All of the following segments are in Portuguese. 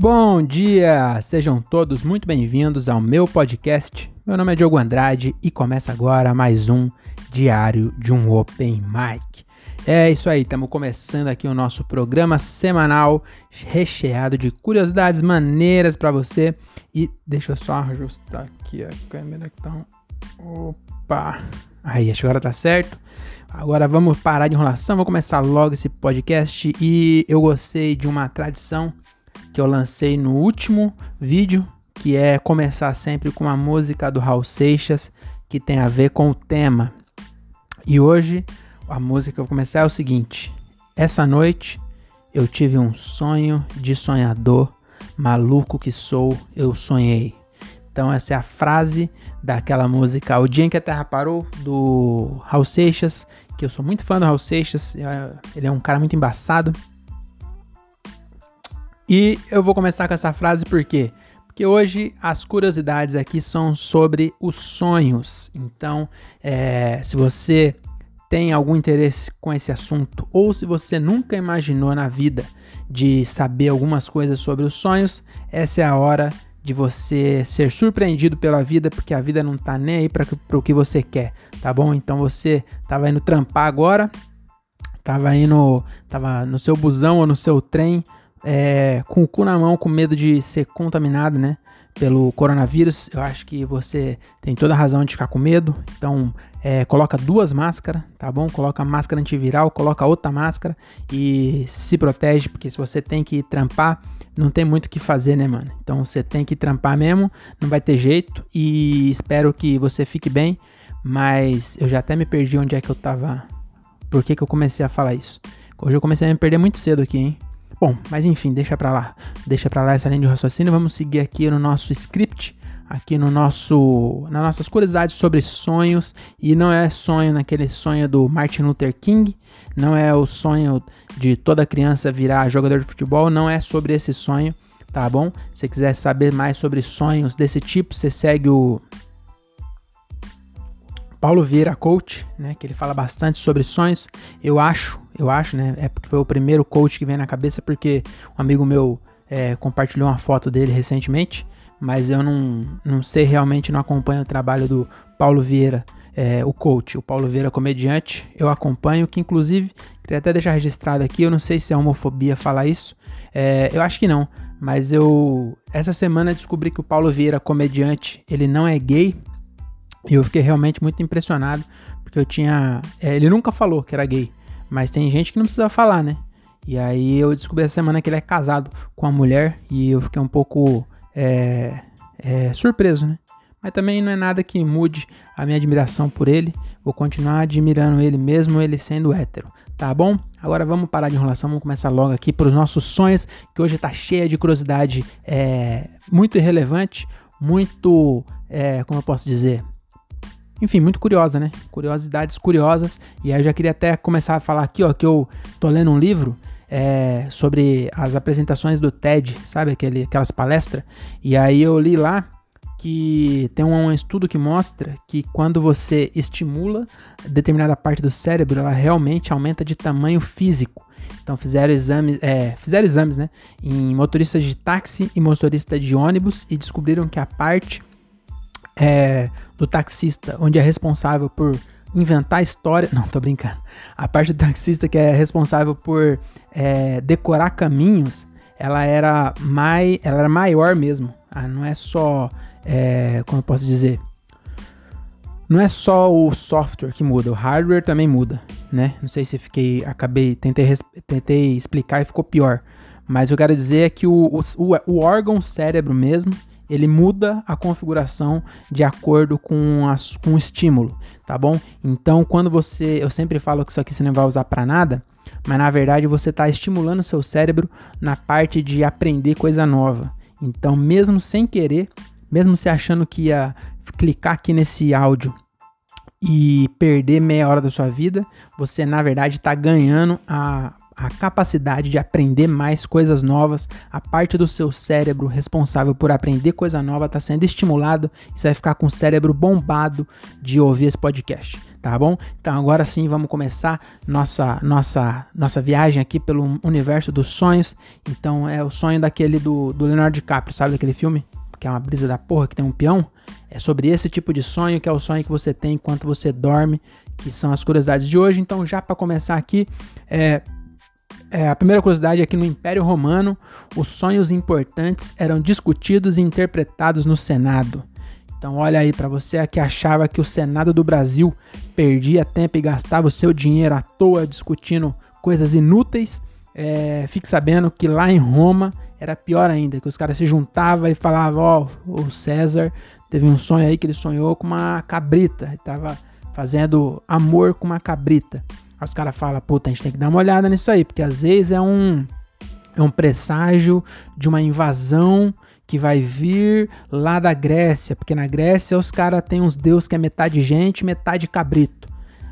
Bom dia! Sejam todos muito bem-vindos ao meu podcast. Meu nome é Diogo Andrade e começa agora mais um Diário de um Open Mic. É isso aí, estamos começando aqui o nosso programa semanal recheado de curiosidades maneiras para você. E deixa eu só ajustar aqui a câmera que tá. Opa! Aí, acho que agora tá certo. Agora vamos parar de enrolação, vou começar logo esse podcast. E eu gostei de uma tradição que eu lancei no último vídeo, que é começar sempre com uma música do Raul Seixas que tem a ver com o tema. E hoje a música que eu vou começar é o seguinte: Essa noite eu tive um sonho de sonhador, maluco que sou, eu sonhei. Então essa é a frase daquela música O Dia em que a Terra Parou, do Raul Seixas, que eu sou muito fã do Raul Seixas, é, ele é um cara muito embaçado. E eu vou começar com essa frase por quê? Porque hoje as curiosidades aqui são sobre os sonhos. Então, é, se você tem algum interesse com esse assunto ou se você nunca imaginou na vida de saber algumas coisas sobre os sonhos, essa é a hora de você ser surpreendido pela vida, porque a vida não tá nem aí para o que você quer, tá bom? Então você tava indo trampar agora, tava indo, tava no seu busão ou no seu trem, é, com o cu na mão, com medo de ser contaminado, né? Pelo coronavírus, eu acho que você tem toda a razão de ficar com medo. Então, é, coloca duas máscaras, tá bom? Coloca a máscara antiviral, coloca outra máscara e se protege, porque se você tem que trampar, não tem muito o que fazer, né, mano? Então você tem que trampar mesmo, não vai ter jeito. E espero que você fique bem. Mas eu já até me perdi onde é que eu tava. Por que, que eu comecei a falar isso? Hoje eu comecei a me perder muito cedo aqui, hein? Bom, mas enfim, deixa pra lá. Deixa pra lá essa linha de raciocínio. Vamos seguir aqui no nosso script, aqui no nosso, nas nossas curiosidades sobre sonhos. E não é sonho naquele sonho do Martin Luther King, não é o sonho de toda criança virar jogador de futebol, não é sobre esse sonho, tá bom? Se quiser saber mais sobre sonhos desse tipo, você segue o Paulo Vieira Coach, né, que ele fala bastante sobre sonhos. Eu acho, eu acho, né, é porque foi o primeiro coach que vem na cabeça porque um amigo meu é, compartilhou uma foto dele recentemente, mas eu não, não sei realmente, não acompanho o trabalho do Paulo Vieira, é, o coach, o Paulo Vieira comediante. Eu acompanho, que inclusive queria até deixar registrado aqui. Eu não sei se é homofobia falar isso, é, eu acho que não. Mas eu essa semana descobri que o Paulo Vieira comediante ele não é gay e eu fiquei realmente muito impressionado, porque eu tinha. É, ele nunca falou que era gay, mas tem gente que não precisa falar, né? E aí eu descobri essa semana que ele é casado com uma mulher e eu fiquei um pouco é, é, surpreso, né? Mas também não é nada que mude a minha admiração por ele. Vou continuar admirando ele mesmo ele sendo hétero, tá bom? Agora vamos parar de enrolação, vamos começar logo aqui para os nossos sonhos, que hoje tá cheia de curiosidade é, muito irrelevante, muito, é, como eu posso dizer, enfim, muito curiosa, né? Curiosidades curiosas. E aí eu já queria até começar a falar aqui, ó, que eu tô lendo um livro é, sobre as apresentações do TED, sabe? Aquele, aquelas palestras. E aí eu li lá que tem um estudo que mostra que quando você estimula determinada parte do cérebro, ela realmente aumenta de tamanho físico. Então fizeram exames, é, fizeram exames, né, em motoristas de táxi e motorista de ônibus e descobriram que a parte é, do taxista, onde é responsável por inventar história. Não, tô brincando. A parte do taxista que é responsável por é, decorar caminhos, ela era, mai, ela era maior mesmo. Ah, não é só. É, como eu posso dizer? Não é só o software que muda, o hardware também muda, né? Não sei se fiquei, acabei, tentei, tentei explicar e ficou pior. Mas eu quero dizer é que o, o, o órgão cérebro mesmo, ele muda a configuração de acordo com, as, com o estímulo, tá bom? Então, quando você, eu sempre falo que isso aqui você não vai usar para nada, mas na verdade você está estimulando seu cérebro na parte de aprender coisa nova. Então, mesmo sem querer, mesmo se achando que ia clicar aqui nesse áudio e perder meia hora da sua vida, você na verdade está ganhando a a capacidade de aprender mais coisas novas, a parte do seu cérebro responsável por aprender coisa nova está sendo estimulado e você vai ficar com o cérebro bombado de ouvir esse podcast. tá bom? Então agora sim vamos começar nossa nossa nossa viagem aqui pelo universo dos sonhos. Então é o sonho daquele do, do Leonardo DiCaprio, sabe daquele filme? Que é uma brisa da porra que tem um peão. É sobre esse tipo de sonho que é o sonho que você tem enquanto você dorme, que são as curiosidades de hoje. Então já para começar aqui, é, é, a primeira curiosidade é que no Império Romano, os sonhos importantes eram discutidos e interpretados no Senado. Então olha aí para você que achava que o Senado do Brasil perdia tempo e gastava o seu dinheiro à toa discutindo coisas inúteis, é, fique sabendo que lá em Roma era pior ainda, que os caras se juntavam e falavam, ó, oh, o César teve um sonho aí que ele sonhou com uma cabrita, ele tava fazendo amor com uma cabrita. Aí os caras falam, puta, a gente tem que dar uma olhada nisso aí, porque às vezes é um, é um presságio de uma invasão que vai vir lá da Grécia, porque na Grécia os caras têm uns deuses que é metade gente, metade cabrito.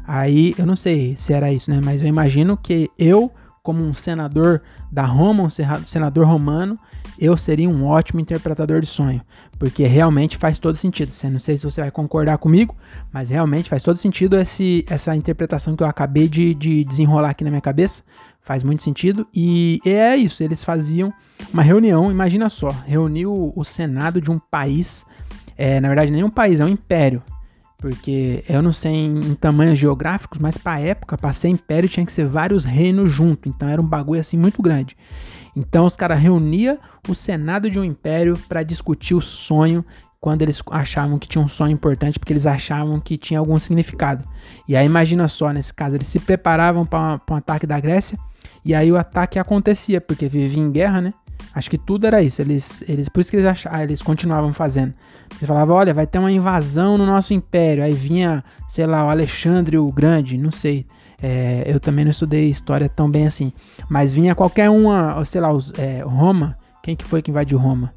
Aí eu não sei se era isso, né? Mas eu imagino que eu, como um senador da Roma, um senador romano, eu seria um ótimo interpretador de sonho, porque realmente faz todo sentido. Você não sei se você vai concordar comigo, mas realmente faz todo sentido esse, essa interpretação que eu acabei de, de desenrolar aqui na minha cabeça. Faz muito sentido. E é isso, eles faziam uma reunião, imagina só, reuniu o Senado de um país, é, na verdade nem um país, é um império. Porque eu não sei em, em tamanhos geográficos, mas para época, para ser império tinha que ser vários reinos junto, então era um bagulho assim muito grande. Então os caras reuniam o Senado de um império para discutir o sonho quando eles achavam que tinha um sonho importante, porque eles achavam que tinha algum significado. E aí imagina só, nesse caso, eles se preparavam para um ataque da Grécia, e aí o ataque acontecia, porque vivia em guerra, né? Acho que tudo era isso. Eles, eles, por isso que eles achavam, eles continuavam fazendo. Eles falavam, olha, vai ter uma invasão no nosso império. Aí vinha, sei lá, o Alexandre o Grande, não sei. É, eu também não estudei história tão bem assim. Mas vinha qualquer uma, sei lá, os, é, Roma. Quem que foi que invadiu Roma?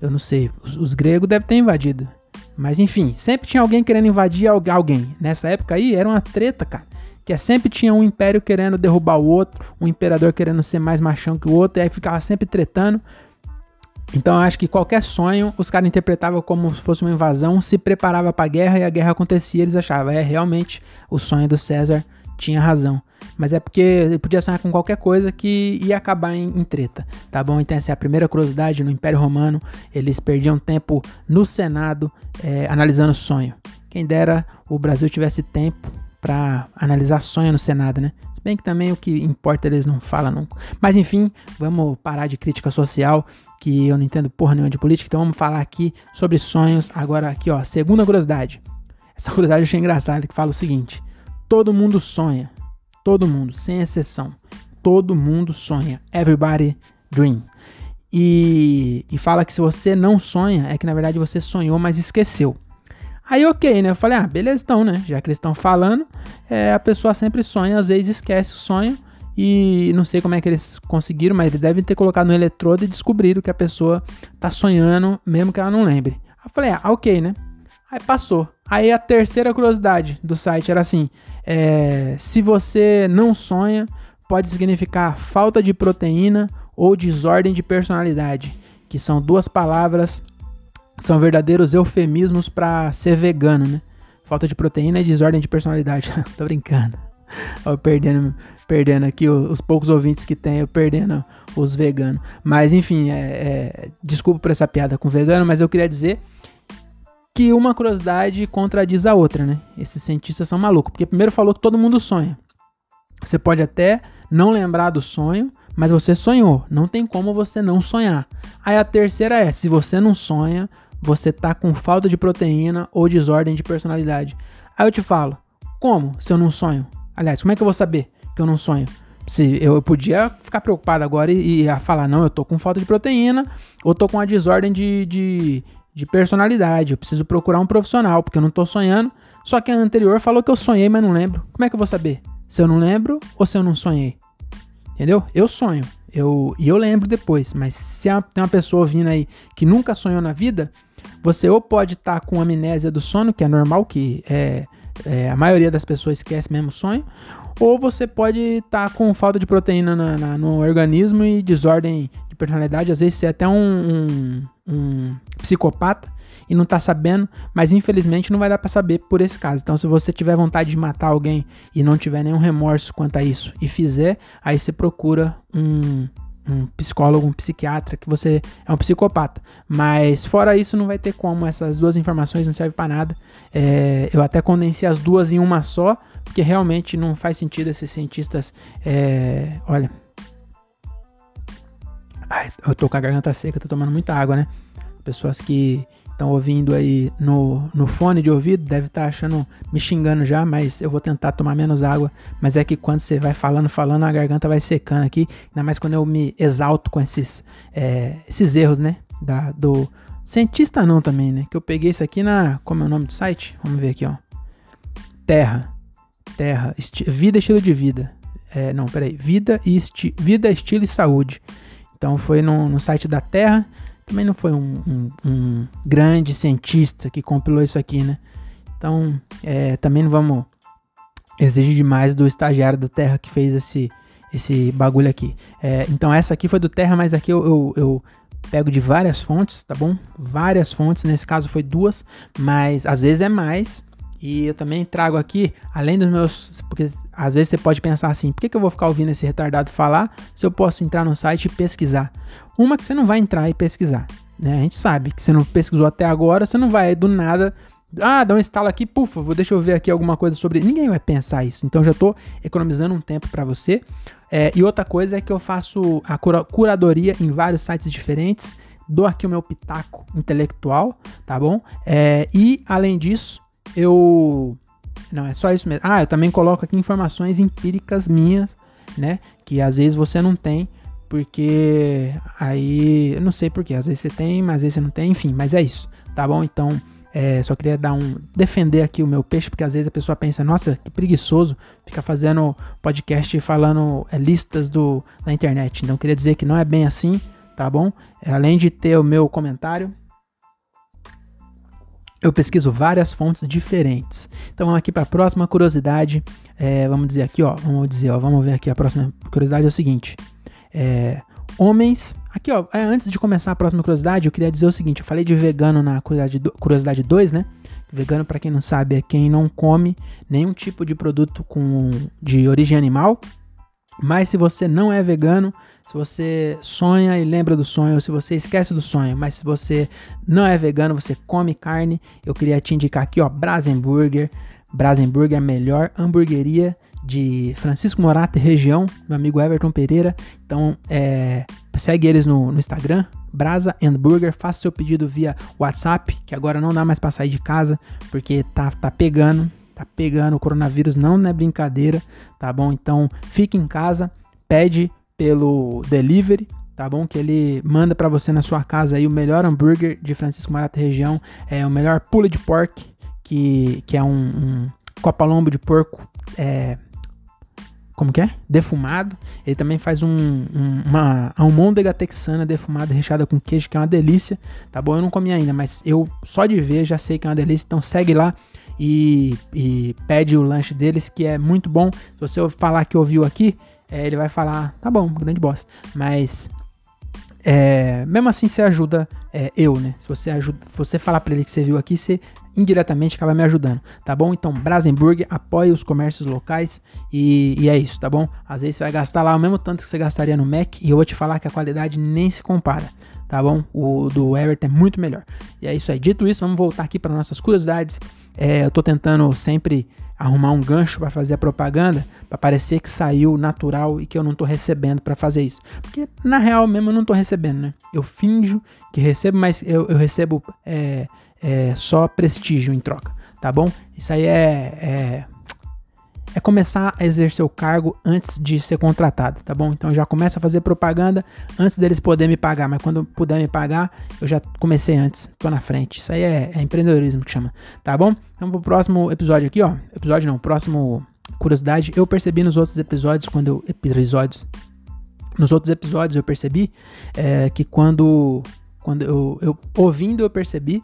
Eu não sei. Os, os gregos devem ter invadido. Mas enfim, sempre tinha alguém querendo invadir alguém. Nessa época aí era uma treta, cara. Que é, sempre tinha um império querendo derrubar o outro, um imperador querendo ser mais machão que o outro, e aí ficava sempre tretando. Então eu acho que qualquer sonho os caras interpretavam como se fosse uma invasão, se preparava para a guerra e a guerra acontecia, eles achavam, é realmente o sonho do César tinha razão. Mas é porque ele podia sonhar com qualquer coisa que ia acabar em, em, treta, tá bom? Então essa é a primeira curiosidade no Império Romano. Eles perdiam tempo no Senado é, analisando sonho. Quem dera o Brasil tivesse tempo para analisar sonho no Senado, né? Se bem que também o que importa eles não falam nunca. Mas enfim, vamos parar de crítica social, que eu não entendo porra nenhuma de política, então vamos falar aqui sobre sonhos. Agora aqui, ó, segunda curiosidade. Essa curiosidade eu achei engraçada, que fala o seguinte: Todo mundo sonha. Todo mundo, sem exceção. Todo mundo sonha. Everybody dream. E, e fala que se você não sonha, é que na verdade você sonhou, mas esqueceu. Aí ok, né? Eu falei, ah, beleza então, né? Já que eles estão falando, é, a pessoa sempre sonha, às vezes esquece o sonho. E não sei como é que eles conseguiram, mas eles devem ter colocado no eletrodo e descobriram que a pessoa tá sonhando, mesmo que ela não lembre. Aí eu falei, ah, ok, né? Aí passou. Aí a terceira curiosidade do site era assim: é, se você não sonha, pode significar falta de proteína ou desordem de personalidade, que são duas palavras são verdadeiros eufemismos para ser vegano, né? Falta de proteína e desordem de personalidade. Tô brincando. Ó, perdendo, perdendo aqui os, os, poucos ouvintes que tem, eu perdendo os veganos. Mas enfim, é, é, desculpa por essa piada com vegano, mas eu queria dizer que uma curiosidade contradiz a outra, né? Esses cientistas são malucos, porque primeiro falou que todo mundo sonha. Você pode até não lembrar do sonho, mas você sonhou. Não tem como você não sonhar. Aí a terceira é: se você não sonha, você tá com falta de proteína ou desordem de personalidade. Aí eu te falo: como se eu não sonho? Aliás, como é que eu vou saber que eu não sonho? Se eu podia ficar preocupado agora e, e falar, não, eu tô com falta de proteína, ou tô com uma desordem de, de, de personalidade. Eu preciso procurar um profissional, porque eu não tô sonhando. Só que a anterior falou que eu sonhei, mas não lembro. Como é que eu vou saber? Se eu não lembro ou se eu não sonhei? Entendeu? Eu sonho. Eu, e eu lembro depois, mas se tem uma pessoa vindo aí que nunca sonhou na vida, você ou pode estar tá com amnésia do sono, que é normal, que é, é, a maioria das pessoas esquece mesmo o sonho, ou você pode estar tá com falta de proteína na, na, no organismo e desordem de personalidade, às vezes você é até um, um, um psicopata e não tá sabendo, mas infelizmente não vai dar para saber por esse caso. Então, se você tiver vontade de matar alguém e não tiver nenhum remorso quanto a isso e fizer, aí você procura um, um psicólogo, um psiquiatra, que você é um psicopata. Mas fora isso, não vai ter como. Essas duas informações não servem para nada. É, eu até condensei as duas em uma só, porque realmente não faz sentido esses cientistas. É, olha. Ai, eu tô com a garganta seca, tô tomando muita água, né? Pessoas que estão ouvindo aí no, no fone de ouvido, deve estar tá achando, me xingando já, mas eu vou tentar tomar menos água. Mas é que quando você vai falando, falando, a garganta vai secando aqui. Ainda mais quando eu me exalto com esses, é, esses erros, né? Da, do cientista não também, né? Que eu peguei isso aqui na. Como é o nome do site? Vamos ver aqui, ó. Terra. Terra. Esti vida, estilo de vida. É, não, peraí. Vida, esti vida, estilo e saúde. Então foi no, no site da Terra também não foi um, um, um grande cientista que compilou isso aqui, né? Então, é, também não vamos exigir demais do estagiário do Terra que fez esse, esse bagulho aqui. É, então, essa aqui foi do Terra, mas aqui eu, eu, eu, pego de várias fontes, tá bom? Várias fontes, nesse caso foi duas, mas às vezes é mais. E eu também trago aqui, além dos meus. Porque às vezes você pode pensar assim: por que, que eu vou ficar ouvindo esse retardado falar se eu posso entrar no site e pesquisar? Uma que você não vai entrar e pesquisar. Né? A gente sabe que você não pesquisou até agora, você não vai do nada. Ah, dá um instalo aqui, pufa, deixa eu ver aqui alguma coisa sobre. Ninguém vai pensar isso. Então já estou economizando um tempo para você. É, e outra coisa é que eu faço a cura curadoria em vários sites diferentes. Dou aqui o meu pitaco intelectual, tá bom? É, e além disso, eu. Não, é só isso mesmo. Ah, eu também coloco aqui informações empíricas minhas, né? Que às vezes você não tem, porque aí. Eu não sei porquê. Às vezes você tem, mas às vezes você não tem, enfim, mas é isso, tá bom? Então. É, só queria dar um defender aqui o meu peixe, porque às vezes a pessoa pensa, nossa, que preguiçoso ficar fazendo podcast falando é, listas do, na internet. Então queria dizer que não é bem assim, tá bom? É, além de ter o meu comentário, eu pesquiso várias fontes diferentes. Então vamos aqui para a próxima curiosidade. É, vamos dizer aqui, ó. Vamos dizer, ó. Vamos ver aqui a próxima curiosidade é o seguinte. É, homens. Aqui, ó. É, antes de começar a próxima curiosidade, eu queria dizer o seguinte. Eu falei de vegano na curiosidade, curiosidade 2, né? Vegano, para quem não sabe, é quem não come nenhum tipo de produto com, de origem animal. Mas se você não é vegano, se você sonha e lembra do sonho, ou se você esquece do sonho, mas se você não é vegano, você come carne, eu queria te indicar aqui, ó, Brasenburger. Brasenburger é a melhor hamburgueria de Francisco Morato região, meu amigo Everton Pereira. Então, é, segue eles no, no Instagram, Brasa Burger. Faça seu pedido via WhatsApp, que agora não dá mais para sair de casa, porque tá, tá pegando, tá pegando. O coronavírus não é brincadeira, tá bom? Então, fique em casa, pede pelo delivery, tá bom? Que ele manda para você na sua casa aí o melhor hambúrguer de Francisco Marata região, é o melhor pulled pork, que, que é um, um copa-lombo de porco, é, como que é? Defumado. Ele também faz um, um, uma almôndega texana defumada, recheada com queijo, que é uma delícia, tá bom? Eu não comi ainda, mas eu só de ver já sei que é uma delícia, então segue lá e, e pede o lanche deles, que é muito bom. Se você falar que ouviu aqui, é, ele vai falar, tá bom, grande boss. Mas é, mesmo assim você ajuda é, eu, né? Se você ajuda, você falar para ele que você viu aqui, você indiretamente acaba me ajudando, tá bom? Então, Brasenburg apoia os comércios locais e, e, é isso, tá bom? Às vezes você vai gastar lá o mesmo tanto que você gastaria no Mac e eu vou te falar que a qualidade nem se compara, tá bom? O do Everton é muito melhor. E é isso aí. Dito isso, vamos voltar aqui para nossas curiosidades. É, eu tô tentando sempre arrumar um gancho para fazer a propaganda, para parecer que saiu natural e que eu não tô recebendo para fazer isso. Porque na real mesmo eu não tô recebendo, né? Eu finjo que recebo, mas eu, eu recebo é, é, só prestígio em troca, tá bom? Isso aí é, é é começar a exercer o cargo antes de ser contratado, tá bom? Então já começa a fazer propaganda antes deles poderem me pagar, mas quando puder me pagar, eu já comecei antes, tô na frente. Isso aí é, é empreendedorismo que chama, tá bom? Então pro próximo episódio aqui, ó, episódio não, próximo curiosidade, eu percebi nos outros episódios, quando eu, episódios, nos outros episódios eu percebi é, que quando, quando eu, eu ouvindo eu percebi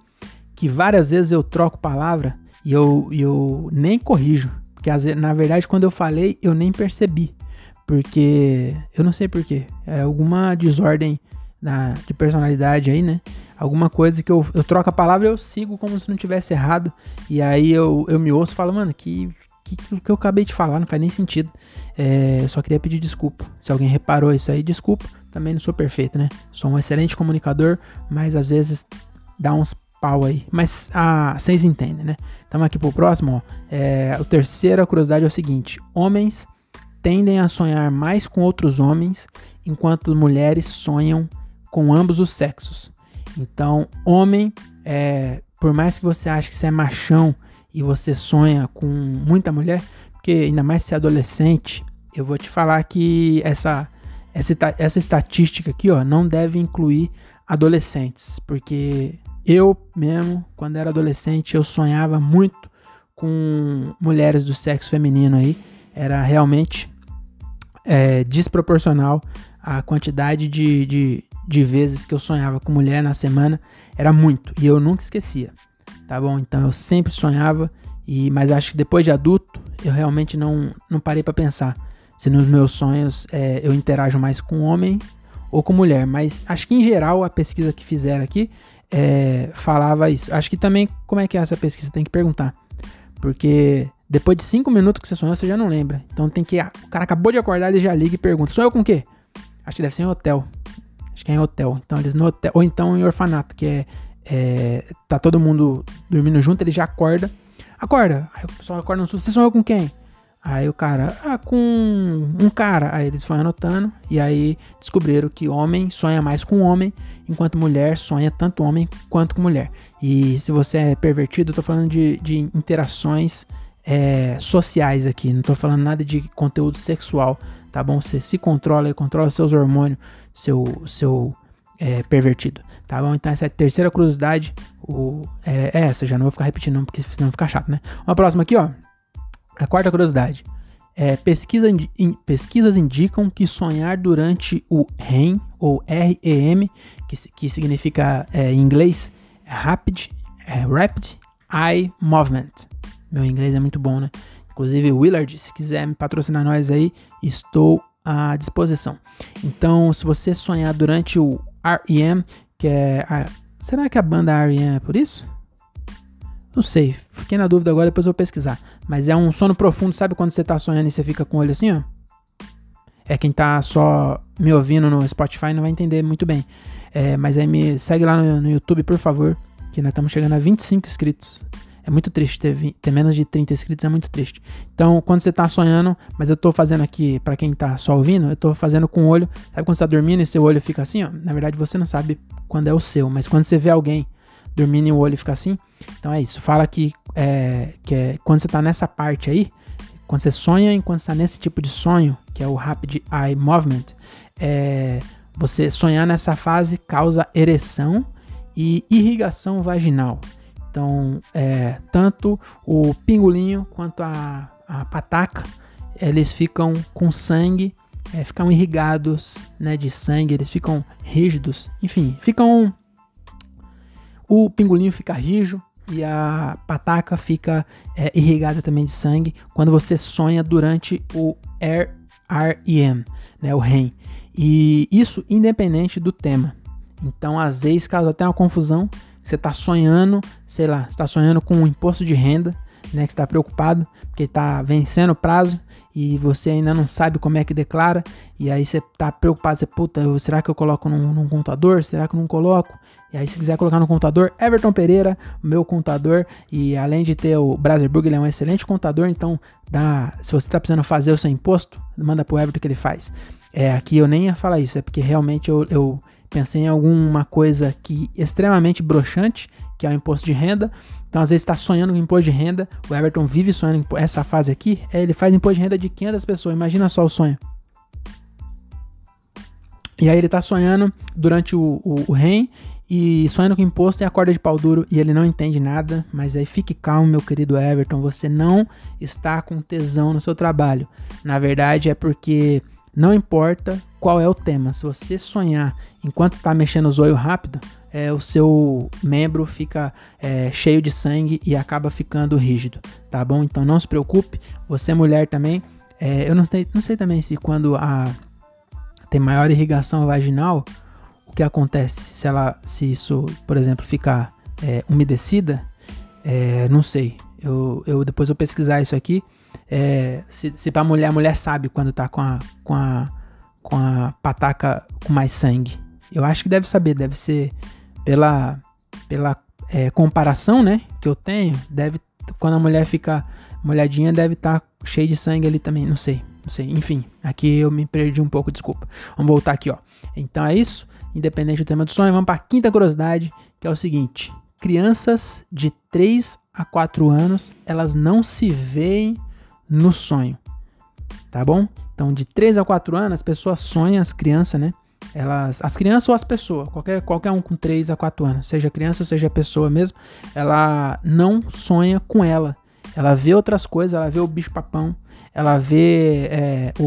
que várias vezes eu troco palavra e eu, eu nem corrijo. Porque na verdade, quando eu falei, eu nem percebi. Porque eu não sei porquê. É alguma desordem na, de personalidade aí, né? alguma coisa que eu, eu troco a palavra eu sigo como se não tivesse errado. E aí eu, eu me ouço e falo, mano, que, que, que eu acabei de falar não faz nem sentido. É, eu só queria pedir desculpa. Se alguém reparou isso aí, desculpa. Também não sou perfeito, né? Sou um excelente comunicador, mas às vezes dá uns pau aí. Mas ah, vocês entendem, né? Estamos aqui pro próximo. Ó. É, a terceira curiosidade é o seguinte: homens tendem a sonhar mais com outros homens, enquanto mulheres sonham com ambos os sexos. Então, homem, é, por mais que você ache que você é machão e você sonha com muita mulher, porque ainda mais se é adolescente, eu vou te falar que essa, essa, essa estatística aqui ó, não deve incluir adolescentes, porque eu mesmo, quando era adolescente, eu sonhava muito com mulheres do sexo feminino aí. Era realmente é, desproporcional a quantidade de, de, de vezes que eu sonhava com mulher na semana. Era muito. E eu nunca esquecia. Tá bom? Então eu sempre sonhava. E, mas acho que depois de adulto, eu realmente não, não parei para pensar se nos meus sonhos é, eu interajo mais com homem ou com mulher. Mas acho que em geral a pesquisa que fizeram aqui é, falava isso. Acho que também, como é que é essa pesquisa? Tem que perguntar. Porque depois de cinco minutos que você sonhou, você já não lembra. Então tem que. Ah, o cara acabou de acordar, ele já liga e pergunta: sonhou com o quê? Acho que deve ser em hotel. Acho que é em hotel. Então eles no hotel. Ou então em orfanato, que é. é tá todo mundo dormindo junto, ele já acorda. Acorda. Aí o pessoal acorda no susto. Você sonhou com quem? Aí o cara, ah, com um cara. Aí eles foram anotando e aí descobriram que homem sonha mais com homem, enquanto mulher sonha tanto homem quanto com mulher. E se você é pervertido, eu tô falando de, de interações é, sociais aqui, não tô falando nada de conteúdo sexual, tá bom? Você se controla e controla seus hormônios, seu, seu é, pervertido, tá bom? Então essa é a terceira curiosidade, o, é, é essa, já não vou ficar repetindo porque senão fica chato, né? Uma próxima aqui, ó. A quarta curiosidade. É, pesquisa, in, pesquisas indicam que sonhar durante o REM, ou REM, que, que significa é, em inglês Rapid, é, Rapid Eye Movement. Meu inglês é muito bom, né? Inclusive, Willard, se quiser me patrocinar nós aí, estou à disposição. Então, se você sonhar durante o REM, que é. A, será que a banda REM é por isso? Não sei, fiquei na dúvida agora, depois eu vou pesquisar. Mas é um sono profundo, sabe quando você tá sonhando e você fica com o olho assim, ó? É quem tá só me ouvindo no Spotify não vai entender muito bem. É, mas aí me segue lá no, no, YouTube, por favor, que nós estamos chegando a 25 inscritos. É muito triste ter, ter, menos de 30 inscritos, é muito triste. Então, quando você tá sonhando, mas eu tô fazendo aqui, para quem tá só ouvindo, eu tô fazendo com o olho. Sabe quando você tá dormindo e seu olho fica assim, ó? Na verdade, você não sabe quando é o seu, mas quando você vê alguém dormindo e o olho fica assim, então é isso. Fala que, é, que é, quando você está nessa parte aí, quando você sonha enquanto está nesse tipo de sonho, que é o Rapid Eye Movement, é, você sonhar nessa fase causa ereção e irrigação vaginal. Então, é, tanto o pingolinho quanto a, a pataca, eles ficam com sangue, é, ficam irrigados né, de sangue, eles ficam rígidos, enfim, ficam. O pingolinho fica rijo, e a pataca fica é, irrigada também de sangue quando você sonha durante o REM, né, o REM. E isso independente do tema. Então, às vezes, causa até uma confusão. Você está sonhando, sei lá, está sonhando com um imposto de renda, né, que está preocupado porque está vencendo o prazo e você ainda não sabe como é que declara, e aí você está preocupado, você, puta, será que eu coloco num, num, contador? Será que eu não coloco? E aí se quiser colocar no contador, Everton Pereira, meu contador, e além de ter o Braserburg, ele é um excelente contador, então dá, se você está precisando fazer o seu imposto, manda pro Everton que ele faz. É, aqui eu nem ia falar isso, é porque realmente eu, eu pensei em alguma coisa que extremamente broxante, que é o imposto de renda, então, às vezes, está sonhando com imposto de renda. O Everton vive sonhando essa fase aqui. É, ele faz imposto de renda de 500 pessoas. Imagina só o sonho. E aí ele está sonhando durante o, o, o REM e sonhando com imposto e acorda de pau duro e ele não entende nada. Mas aí fique calmo, meu querido Everton. Você não está com tesão no seu trabalho. Na verdade, é porque não importa qual é o tema. Se você sonhar enquanto está mexendo os olhos rápido, é, o seu membro fica é, cheio de sangue e acaba ficando rígido, tá bom? Então não se preocupe, você é mulher também. É, eu não sei, não sei também se quando a, tem maior irrigação vaginal, o que acontece se ela, se isso, por exemplo, ficar é, umedecida, é, não sei. Eu, eu depois eu pesquisar isso aqui. É, se, se pra mulher, a mulher sabe quando tá com a, com a, com a pataca com mais sangue. Eu acho que deve saber, deve ser pela, pela é, comparação, né, que eu tenho, deve quando a mulher fica molhadinha deve estar tá cheio de sangue ali também, não sei, não sei. Enfim, aqui eu me perdi um pouco, desculpa. Vamos voltar aqui, ó. Então é isso, independente do tema do sonho, vamos para a quinta curiosidade, que é o seguinte: crianças de 3 a 4 anos, elas não se veem no sonho. Tá bom? Então, de 3 a 4 anos, as pessoas sonham, as crianças, né? Elas, as crianças ou as pessoas, qualquer, qualquer um com 3 a 4 anos, seja criança ou seja pessoa mesmo, ela não sonha com ela. Ela vê outras coisas, ela vê o bicho papão, ela vê é, o,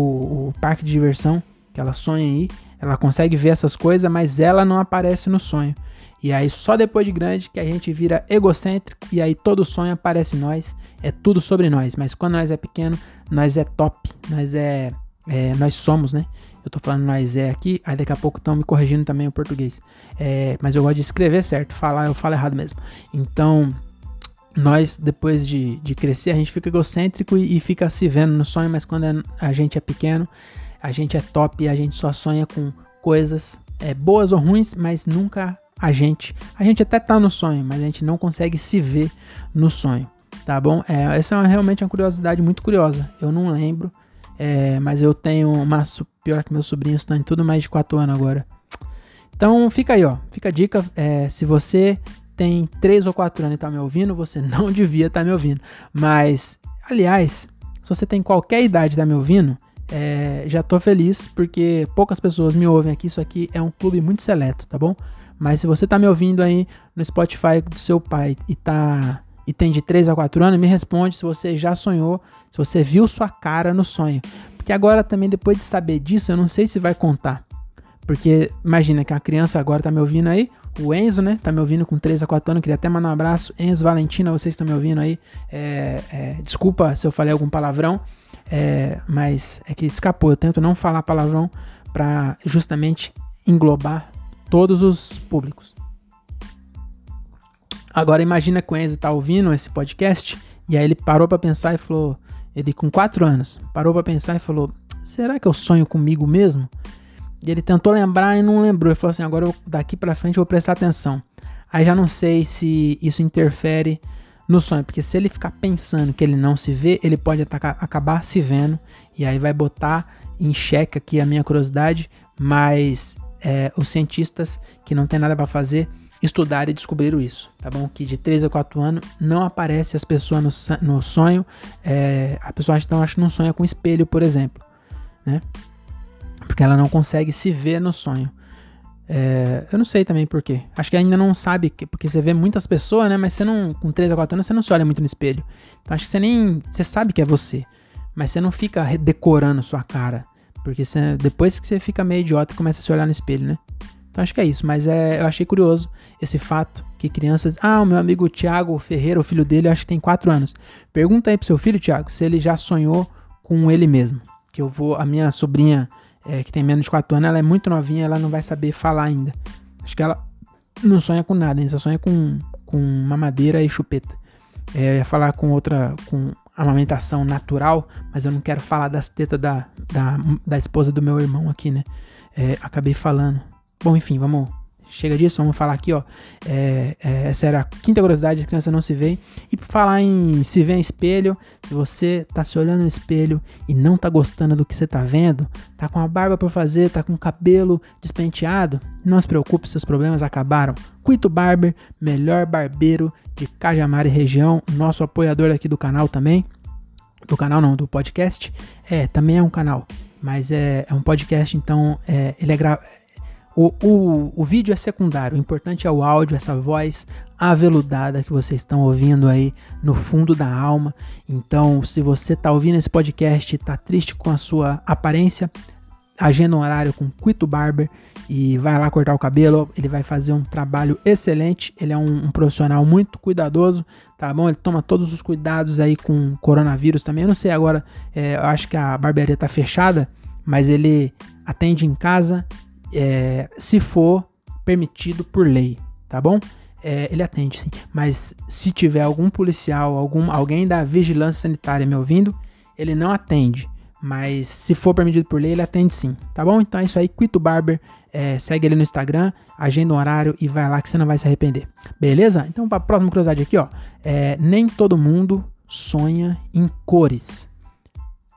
o, parque de diversão, que ela sonha aí, ela consegue ver essas coisas, mas ela não aparece no sonho. E aí só depois de grande que a gente vira egocêntrico e aí todo sonho aparece nós, é tudo sobre nós. Mas quando nós é pequeno, nós é top, nós é, é nós somos, né? Eu tô falando nós é aqui, aí daqui a pouco estão me corrigindo também o português. É, mas eu gosto de escrever certo, falar eu falo errado mesmo. Então, nós, depois de, de crescer, a gente fica egocêntrico e, e fica se vendo no sonho, mas quando a gente é pequeno, a gente é top a gente só sonha com coisas é, boas ou ruins, mas nunca a gente. A gente até tá no sonho, mas a gente não consegue se ver no sonho, tá bom? É, essa é uma, realmente uma curiosidade muito curiosa. Eu não lembro, é, mas eu tenho uma. Pior que meus sobrinhos estão em tudo mais de 4 anos agora. Então fica aí, ó. Fica a dica. É, se você tem 3 ou 4 anos e tá me ouvindo, você não devia estar tá me ouvindo. Mas, aliás, se você tem qualquer idade e tá me ouvindo, é, já tô feliz porque poucas pessoas me ouvem aqui. Isso aqui é um clube muito seleto, tá bom? Mas se você tá me ouvindo aí no Spotify do seu pai e tá e tem de 3 a 4 anos, me responde se você já sonhou, se você viu sua cara no sonho. Porque agora também depois de saber disso, eu não sei se vai contar. Porque imagina que a criança agora tá me ouvindo aí, o Enzo, né, tá me ouvindo com 3 a 4 anos, queria até mandar um abraço. Enzo, Valentina, vocês estão me ouvindo aí. É, é, desculpa se eu falei algum palavrão, é, mas é que escapou. Eu tento não falar palavrão para justamente englobar todos os públicos. Agora imagina que o Enzo tá ouvindo esse podcast e aí ele parou para pensar e falou, ele com 4 anos, parou para pensar e falou: "Será que eu sonho comigo mesmo?" E ele tentou lembrar e não lembrou. Ele falou assim: "Agora eu, daqui para frente eu vou prestar atenção." Aí já não sei se isso interfere no sonho, porque se ele ficar pensando que ele não se vê, ele pode atacar, acabar se vendo e aí vai botar em xeque aqui a minha curiosidade, mas é, os cientistas que não tem nada para fazer estudaram e descobriram isso, tá bom? Que de 3 a 4 anos não aparece as pessoas no, no sonho, é, a pessoa então acha que não sonha com espelho, por exemplo, né? Porque ela não consegue se ver no sonho. É, eu não sei também por quê. Acho que ainda não sabe, que, porque você vê muitas pessoas, né? Mas você não, com 3 a 4 anos, você não se olha muito no espelho. Então acho que você nem. Você sabe que é você. Mas você não fica decorando sua cara. Porque você, depois que você fica meio idiota, começa a se olhar no espelho, né? Então acho que é isso. Mas é, eu achei curioso esse fato que crianças. Ah, o meu amigo Tiago Ferreira, o filho dele, acho que tem 4 anos. Pergunta aí pro seu filho, Tiago, se ele já sonhou com ele mesmo. Que eu vou. A minha sobrinha, é, que tem menos de 4 anos, ela é muito novinha, ela não vai saber falar ainda. Acho que ela não sonha com nada, hein? só sonha com, com mamadeira e chupeta. É, eu ia falar com outra. com amamentação natural, mas eu não quero falar das tetas da, da, da esposa do meu irmão aqui, né? É, acabei falando. Bom, enfim, vamos. Chega disso, vamos falar aqui, ó. É, é, essa era a quinta curiosidade, a criança não se vê. E por falar em se ver em espelho, se você tá se olhando no espelho e não tá gostando do que você tá vendo, tá com a barba por fazer, tá com o cabelo despenteado, não se preocupe, seus problemas acabaram. Quito Barber, melhor barbeiro de Cajamar e região, nosso apoiador aqui do canal também. Do canal não, do podcast. É, também é um canal, mas é, é um podcast, então é, ele é gravado. O, o, o vídeo é secundário, o importante é o áudio, essa voz aveludada que vocês estão ouvindo aí no fundo da alma. Então, se você está ouvindo esse podcast e está triste com a sua aparência, agenda um horário com Quito Barber e vai lá cortar o cabelo. Ele vai fazer um trabalho excelente. Ele é um, um, profissional muito cuidadoso, tá bom? Ele toma todos os cuidados aí com coronavírus também. Eu não sei agora, é, eu acho que a barbearia tá fechada, mas ele atende em casa. É, se for permitido por lei, tá bom? É, ele atende sim, mas se tiver algum policial, algum, alguém da vigilância sanitária me ouvindo, ele não atende. Mas se for permitido por lei, ele atende sim, tá bom? Então é isso aí, Quito Barber, é, segue ele no Instagram, agenda um horário e vai lá que você não vai se arrepender. Beleza? Então, para a próxima curiosidade aqui, ó. É, nem todo mundo sonha em cores.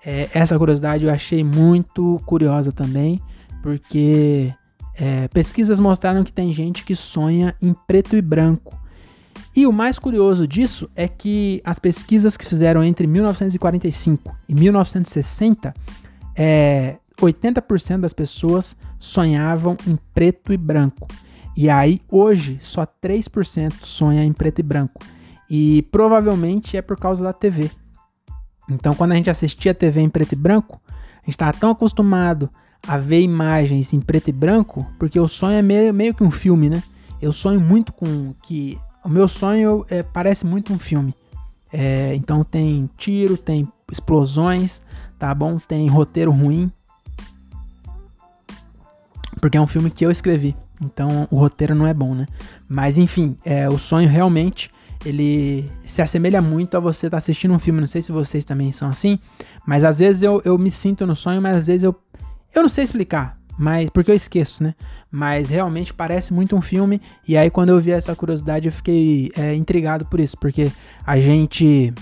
É, essa curiosidade eu achei muito curiosa também, porque é, pesquisas mostraram que tem gente que sonha em preto e branco. E o mais curioso disso é que as pesquisas que fizeram entre 1945 e 1960, é, 80% das pessoas sonhavam em preto e branco. E aí, hoje, só 3% sonha em preto e branco. E provavelmente é por causa da TV. Então, quando a gente assistia a TV em preto e branco, a gente estava tão acostumado a ver imagens em preto e branco, porque o sonho é meio, meio que um filme, né? Eu sonho muito com que o meu sonho é, parece muito um filme. É, então tem tiro, tem explosões, tá bom? Tem roteiro ruim. Porque é um filme que eu escrevi. Então o roteiro não é bom, né? Mas enfim, é, o sonho realmente ele se assemelha muito a você estar tá assistindo um filme. Não sei se vocês também são assim, mas às vezes eu, eu me sinto no sonho, mas às vezes eu, eu não sei explicar mas porque eu esqueço, né? Mas realmente parece muito um filme. E aí, quando eu vi essa curiosidade, eu fiquei é, intrigado por isso, porque a gente.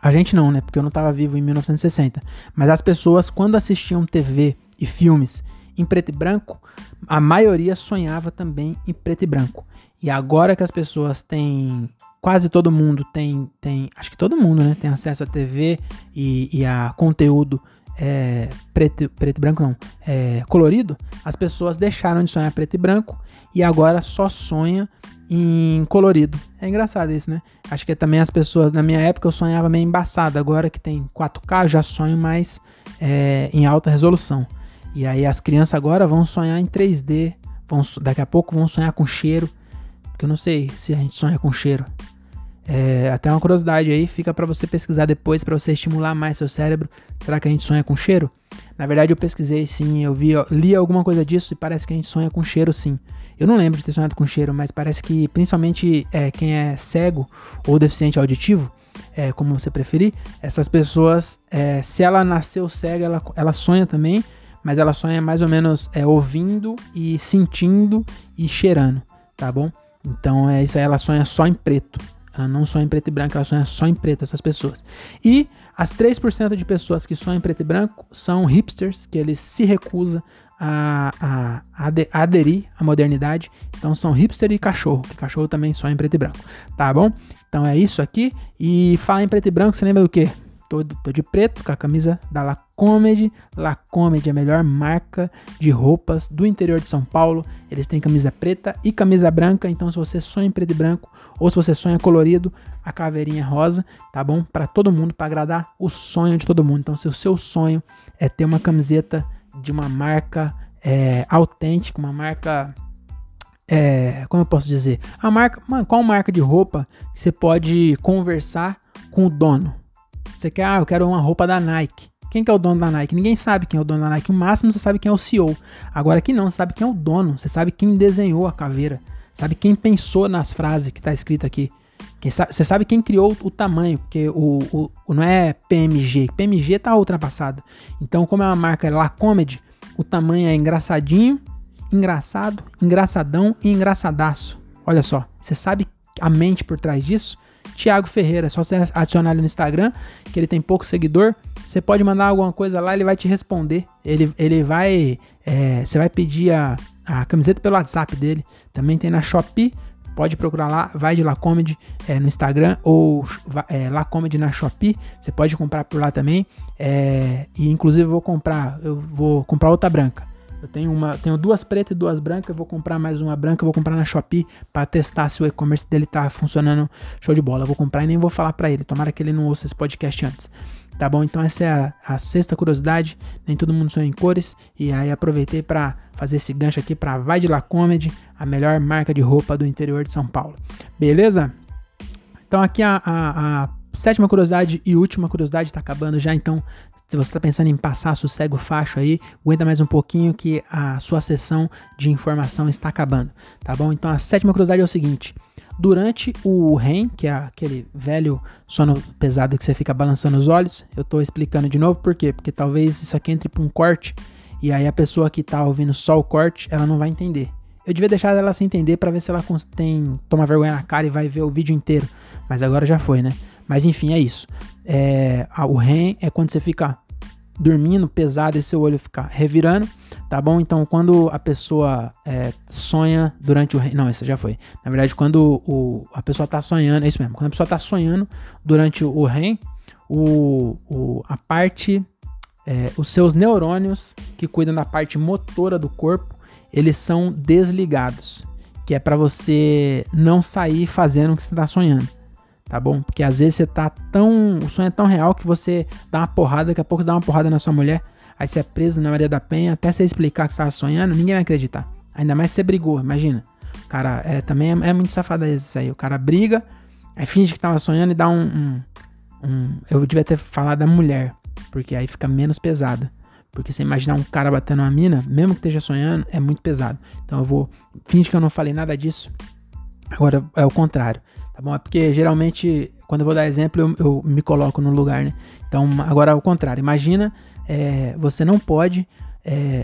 A gente não, né? Porque eu não estava vivo em 1960. Mas as pessoas, quando assistiam TV e filmes em preto e branco, a maioria sonhava também em preto e branco. E agora que as pessoas têm. Quase todo mundo tem. tem acho que todo mundo, né? Tem acesso a TV e, e a conteúdo é, preto, preto e branco não, é, colorido, as pessoas deixaram de sonhar preto e branco e agora só sonha em colorido. É engraçado isso, né? Acho que também as pessoas, na minha época eu sonhava meio embaçado, agora que tem 4K eu já sonho mais é, em alta resolução. E aí as crianças agora vão sonhar em 3D, vão, daqui a pouco vão sonhar com cheiro, porque eu não sei se a gente sonha com cheiro. É, até uma curiosidade aí, fica para você pesquisar depois para você estimular mais seu cérebro. Será que a gente sonha com cheiro? Na verdade, eu pesquisei sim, eu vi, li alguma coisa disso e parece que a gente sonha com cheiro sim. Eu não lembro de ter sonhado com cheiro, mas parece que principalmente é, quem é cego ou deficiente auditivo, é, como você preferir, essas pessoas, é, se ela nasceu cega, ela, ela sonha também, mas ela sonha mais ou menos é, ouvindo e sentindo e cheirando, tá bom? Então é isso aí, ela sonha só em preto. Ela não sonha em preto e branco, ela sonha só em preto, essas pessoas. E as 3% de pessoas que sonham em preto e branco são hipsters, que eles se recusam a, a, a, aderir à modernidade. Então são hipster e cachorro, que cachorro também sonha em preto e branco. Tá bom? Então é isso aqui. E falar em preto e branco, você lembra do quê? Todo de preto, com a camisa da La Comedy. La Comedy é a melhor marca de roupas do interior de São Paulo. Eles têm camisa preta e camisa branca, então se você sonha em preto e branco ou se você sonha colorido, a caveirinha é rosa, tá bom? Para todo mundo, para agradar o sonho de todo mundo. Então se o seu sonho é ter uma camiseta de uma marca é, autêntica, uma marca é, como eu posso dizer? A marca, qual marca de roupa você pode conversar com o dono? Você quer, ah, eu quero uma roupa da Nike. Quem que é o dono da Nike? Ninguém sabe quem é o dono da Nike. O máximo você sabe quem é o CEO. Agora aqui não, você sabe quem é o dono. Você sabe quem desenhou a caveira. Sabe quem pensou nas frases que está escrito aqui. Sabe, você sabe quem criou o tamanho, porque o, o, o, não é PMG. PMG tá ultrapassado. Então, como é uma marca La Comedy, o tamanho é engraçadinho, engraçado, engraçadão e engraçadaço. Olha só, você sabe a mente por trás disso? Thiago Ferreira. É só você adicionar ele no Instagram, que ele tem pouco seguidor. Você pode mandar alguma coisa lá, ele vai te responder. Ele, ele vai. É, você vai pedir a, a camiseta pelo WhatsApp dele. Também tem na Shopee. Pode procurar lá, vai de Lacomedy é, no Instagram ou é, na Shopee. Você pode comprar por lá também. É, e inclusive vou comprar, eu vou comprar outra branca. Eu tenho uma, tenho duas pretas e duas brancas, eu vou comprar mais uma branca, eu vou comprar na Shopee para testar se o e-commerce dele tá funcionando show de bola. Eu vou comprar e nem vou falar para ele. Tomara que ele não ouça esse podcast antes. Tá bom? Então essa é a, a sexta curiosidade. Nem todo mundo sonha em cores. E aí aproveitei para fazer esse gancho aqui para Vai de La Comedy, a melhor marca de roupa do interior de São Paulo. Beleza? Então aqui a, a, a sétima curiosidade e última curiosidade está acabando já, então Se você está pensando em passar sossego facho aí, aguenta mais um pouquinho que a sua sessão de informação está acabando, tá bom? Então a sétima curiosidade é o seguinte: durante o REM, que é aquele velho sono pesado que você fica balançando os olhos, eu estou explicando de novo por quê? Porque talvez isso aqui entre para um corte e aí a pessoa que está ouvindo só o corte, ela não vai entender. Eu devia deixar ela se entender para ver se ela tem toma vergonha na cara e vai ver o vídeo inteiro, mas agora já foi, né? Mas enfim, é isso. É, o REM é quando você fica dormindo pesado e seu olho fica revirando, tá bom? Então, quando a pessoa é, sonha durante o REM, não, essa já foi. Na verdade, quando o, a pessoa tá sonhando, é isso mesmo. Quando a pessoa tá sonhando durante o REM, o, o, a parte, é, os seus neurônios que cuidam da parte motora do corpo, eles são desligados, que é para você não sair fazendo o que você tá sonhando tá bom? Porque às vezes você tá tão. O sonho é tão real que você dá uma porrada, daqui a pouco você dá uma porrada na sua mulher, aí você é preso na Maria da Penha, até você explicar que você tava sonhando, ninguém vai acreditar. Ainda mais se você brigou, imagina. Cara é, também é, é muito safado isso aí. O cara briga, aí finge que tava sonhando e dá um, um, um. Eu devia ter falado da mulher, porque aí fica menos pesado. Porque você imaginar um cara batendo uma mina, mesmo que esteja sonhando, é muito pesado. Então eu vou. Finge que eu não falei nada disso. Agora é o contrário tá bom? É porque geralmente, quando eu vou dar exemplo, eu, eu me coloco no lugar, né? Então, agora ao contrário, imagina, é, você não pode é,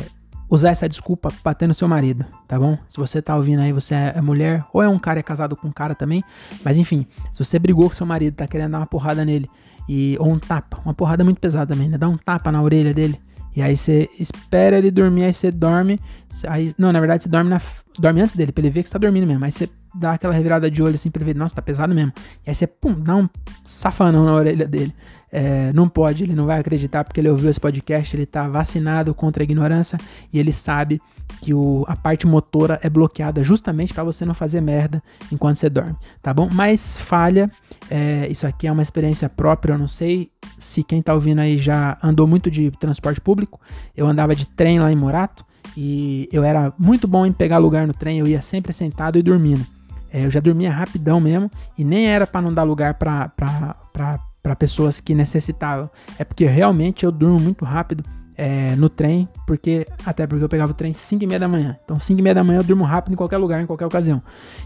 usar essa desculpa bater no seu marido, tá bom? Se você tá ouvindo aí, você é mulher, ou é um cara é casado com um cara também, mas enfim, se você brigou com seu marido, tá querendo dar uma porrada nele, e, ou um tapa, uma porrada muito pesada também, né? Dá um tapa na orelha dele, e aí você espera ele dormir, aí você dorme. Aí, não, na verdade você dorme, na, dorme antes dele, pra ele ver que você tá dormindo mesmo. Aí você dá aquela revirada de olho assim pra ele ver, nossa, tá pesado mesmo. E aí você, pum, dá um safanão na orelha dele. É, não pode, ele não vai acreditar porque ele ouviu esse podcast, ele tá vacinado contra a ignorância e ele sabe que o, a parte motora é bloqueada justamente para você não fazer merda enquanto você dorme, tá bom? Mas falha, é, isso aqui é uma experiência própria, eu não sei se quem tá ouvindo aí já andou muito de transporte público, eu andava de trem lá em Morato e eu era muito bom em pegar lugar no trem, eu ia sempre sentado e dormindo. É, eu já dormia rapidão mesmo e nem era para não dar lugar para pessoas que necessitavam. É porque realmente eu durmo muito rápido é, no trem, porque até porque eu pegava o trem 5 e meia da manhã. Então 5 e meia da manhã eu durmo rápido em qualquer lugar, em qualquer ocasião.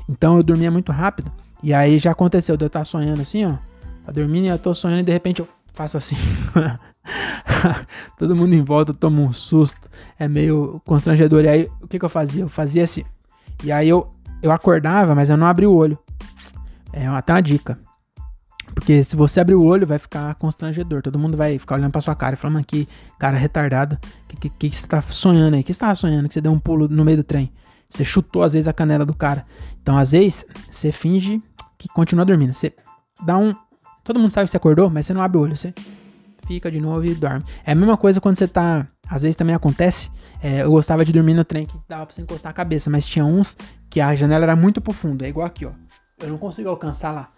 Então eu dormia muito rápido e aí já aconteceu de eu estar sonhando assim, ó. Tá dormindo e eu tô sonhando e de repente eu faço assim. Todo mundo em volta toma um susto. É meio constrangedor. E aí o que, que eu fazia? Eu fazia assim. E aí eu eu acordava, mas eu não abri o olho. É até uma dica. Porque se você abrir o olho, vai ficar constrangedor. Todo mundo vai ficar olhando pra sua cara e falando aqui, cara retardado, o que, que, que, você tá sonhando aí? O que você tava sonhando? Que você deu um pulo no meio do trem. Você chutou, às vezes, a canela do cara. Então, às vezes, você finge que continua dormindo. Você dá um. Todo mundo sabe que você acordou, mas você não abre o olho. Você fica de novo e dorme. É a mesma coisa quando você tá. Às vezes também acontece. É, eu gostava de dormir no trem que dava pra você encostar a cabeça, mas tinha uns que a janela era muito pro fundo. É igual aqui, ó. Eu não consigo alcançar lá.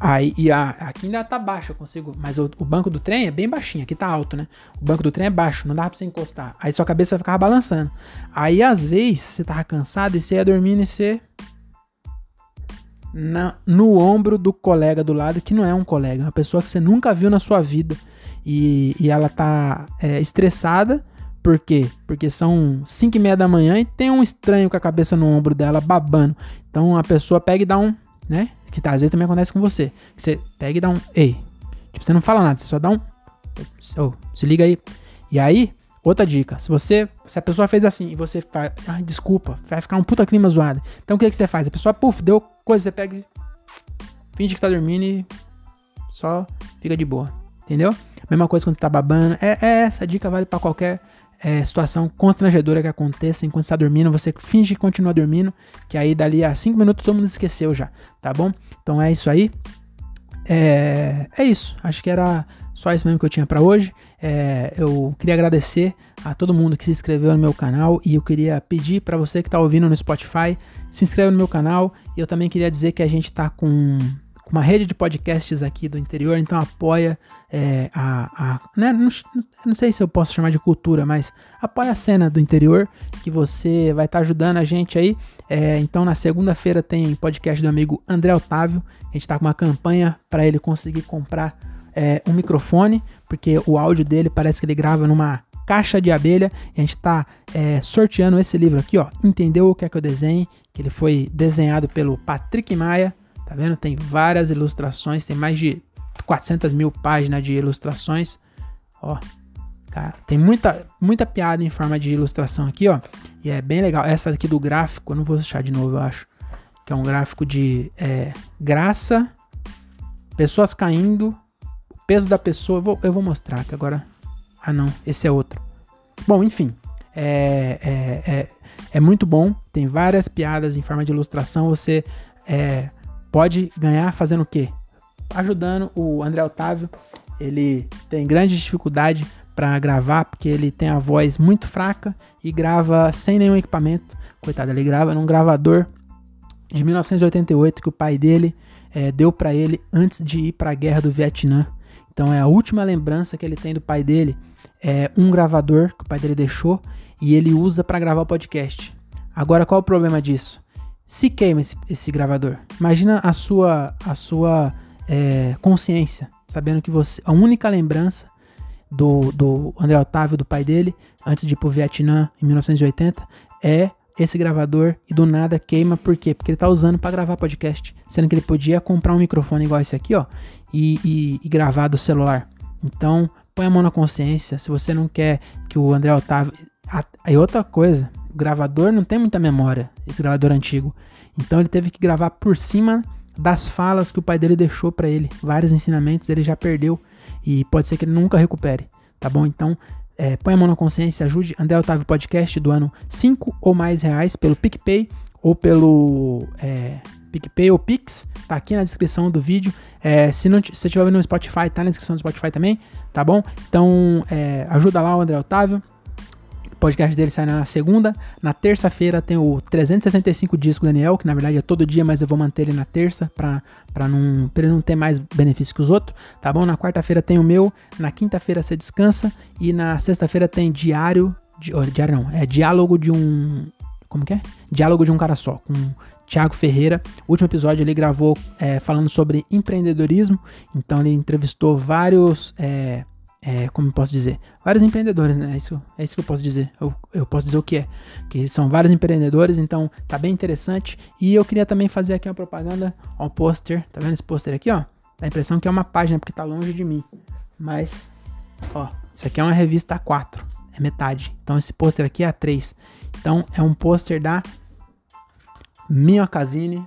Aí, e a, aqui ainda tá baixo, eu consigo. Mas o, o, banco do trem é bem baixinho, aqui tá alto, né? O banco do trem é baixo, não dá pra você encostar. Aí sua cabeça ficava balançando. Aí às vezes você tava cansado e você ia dormindo e você. Na, no ombro do colega do lado, que não é um colega, é uma pessoa que você nunca viu na sua vida e, e ela tá é, estressada. Por quê? Porque são 5 e meia da manhã e tem um estranho com a cabeça no ombro dela babando. Então a pessoa pega e dá um, né? Que tá, às vezes também acontece com você. Você pega e dá um, ei. Tipo, você não fala nada, você só dá um. Oh, se liga aí. E aí, outra dica. Se você. Se a pessoa fez assim e você faz. Ai, desculpa, vai ficar um puta clima zoado. Então o que, que você faz? A pessoa, puf, deu coisa, você pega e. Finge que tá dormindo e. Só fica de boa. Entendeu? Mesma coisa quando você tá babando. É, é essa dica vale para qualquer é, situação constrangedora que aconteça enquanto está dormindo. Você finge que continua dormindo, que aí dali a 5 minutos todo mundo esqueceu já, tá bom? Então é isso aí. É, é isso. Acho que era só isso mesmo que eu tinha para hoje. É, eu queria agradecer a todo mundo que se inscreveu no meu canal e eu queria pedir para você que está ouvindo no Spotify, se inscreva no meu canal. E eu também queria dizer que a gente está com uma rede de podcasts aqui do interior, então apoia é, a. a né, não, não, sei se eu posso chamar de cultura, mas apoia a cena do interior, que você vai estar tá ajudando a gente aí. É, então na segunda-feira tem podcast do amigo André Otávio. A gente está com uma campanha para ele conseguir comprar é, um microfone, porque o áudio dele parece que ele grava numa caixa de abelha. A gente está é, sorteando esse livro aqui, ó. Entendeu o que é que eu desenhe? Que ele foi desenhado pelo Patrick Maia. Tá vendo? Tem várias ilustrações, tem mais de 400 mil páginas de ilustrações. Ó, cara, tem muita, muita piada em forma de ilustração aqui, ó. E é bem legal. Essa aqui do gráfico, eu não vou deixar de novo, eu acho. Que é um gráfico de é, graça, pessoas caindo, peso da pessoa. Eu vou, eu vou mostrar que agora. Ah, não, esse é outro. Bom, enfim. É, é, é, é muito bom. Tem várias piadas em forma de ilustração. Você é, pode ganhar fazendo o quê? Ajudando o André Otávio. Ele tem grande dificuldade para gravar porque ele tem a voz muito fraca e grava sem nenhum equipamento. Coitado, ele grava num gravador de 1988 que o pai dele é, deu para ele antes de ir para a guerra do Vietnã. Então é a última lembrança que ele tem do pai dele é um gravador que o pai dele deixou e ele usa para gravar o podcast. Agora qual o problema disso? Se queima esse, esse gravador. Imagina a sua a sua é, consciência, sabendo que você a única lembrança do, do André Otávio, do pai dele, antes de ir pro Vietnã em 1980, é esse gravador e do nada queima, por quê? Porque ele tá usando para gravar podcast, sendo que ele podia comprar um microfone igual esse aqui, ó, e, e, e, gravar do celular. Então, põe a mão na consciência, se você não quer que o André Otávio... Aí outra coisa, o gravador não tem muita memória, esse gravador antigo. Então ele teve que gravar por cima das falas que o pai dele deixou para ele. Vários ensinamentos ele já perdeu e pode ser que ele nunca recupere, tá bom? Então, é, põe a mão na consciência, ajude André Otávio Podcast do ano 5 ou mais reais pelo PicPay ou pelo é, PicPay ou Pix, tá aqui na descrição do vídeo. É, se não se você estiver no Spotify, tá na descrição do Spotify também, tá bom? Então, é, ajuda lá o André Otávio podcast dele sai na segunda. Na terça-feira tem o 365 dias com o Daniel, que na verdade é todo dia, mas eu vou manter ele na terça pra, pra, não, pra ele não ter mais benefício que os outros, tá bom? Na quarta-feira tem o meu, na quinta-feira você descansa e na sexta-feira tem diário, di, diário não, é diálogo de um, como que é? Diálogo de um cara só, com Thiago Ferreira. O último episódio ele gravou é, falando sobre empreendedorismo, então ele entrevistou vários... É, é, como posso dizer, vários empreendedores, né? É isso, é isso que eu posso dizer. Eu, eu posso dizer o que é, que são vários empreendedores, então tá bem interessante. E eu queria também fazer aqui uma propaganda, um pôster, tá vendo esse pôster aqui, ó? Dá a impressão que é uma página porque tá longe de mim, mas, ó, isso aqui é uma revista A4, é metade. Então esse pôster aqui é A3. Então é um pôster da Minhocasine,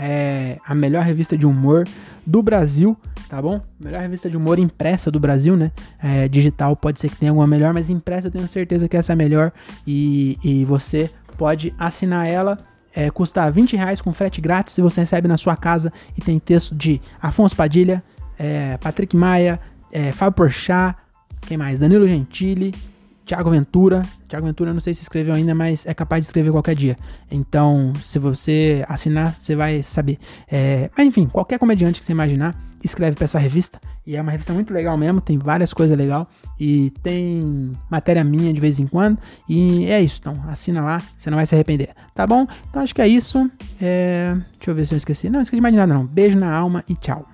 é a melhor revista de humor do Brasil, tá bom? Melhor revista de humor impressa do Brasil, né? É, digital pode ser que tenha alguma melhor, mas impressa eu tenho certeza que essa é a melhor e, e você pode assinar ela. É, custa 20 reais com frete grátis se você recebe na sua casa e tem texto de Afonso Padilha, é, Patrick Maia, é, Fábio Porchat, quem mais? Danilo Gentili, Tiago Ventura. Tiago Ventura, não sei se escreveu ainda, mas é capaz de escrever qualquer dia. Então, se você assinar, você vai saber. É, mas enfim, qualquer comediante que você imaginar, escreve para essa revista. E é uma revista muito legal mesmo, tem várias coisas legais. E tem matéria minha de vez em quando. E é isso, então assina lá, você não vai se arrepender. Tá bom? Então acho que é isso. É... Deixa eu ver se eu esqueci. Não, esqueci mais de nada não. Beijo na alma e tchau.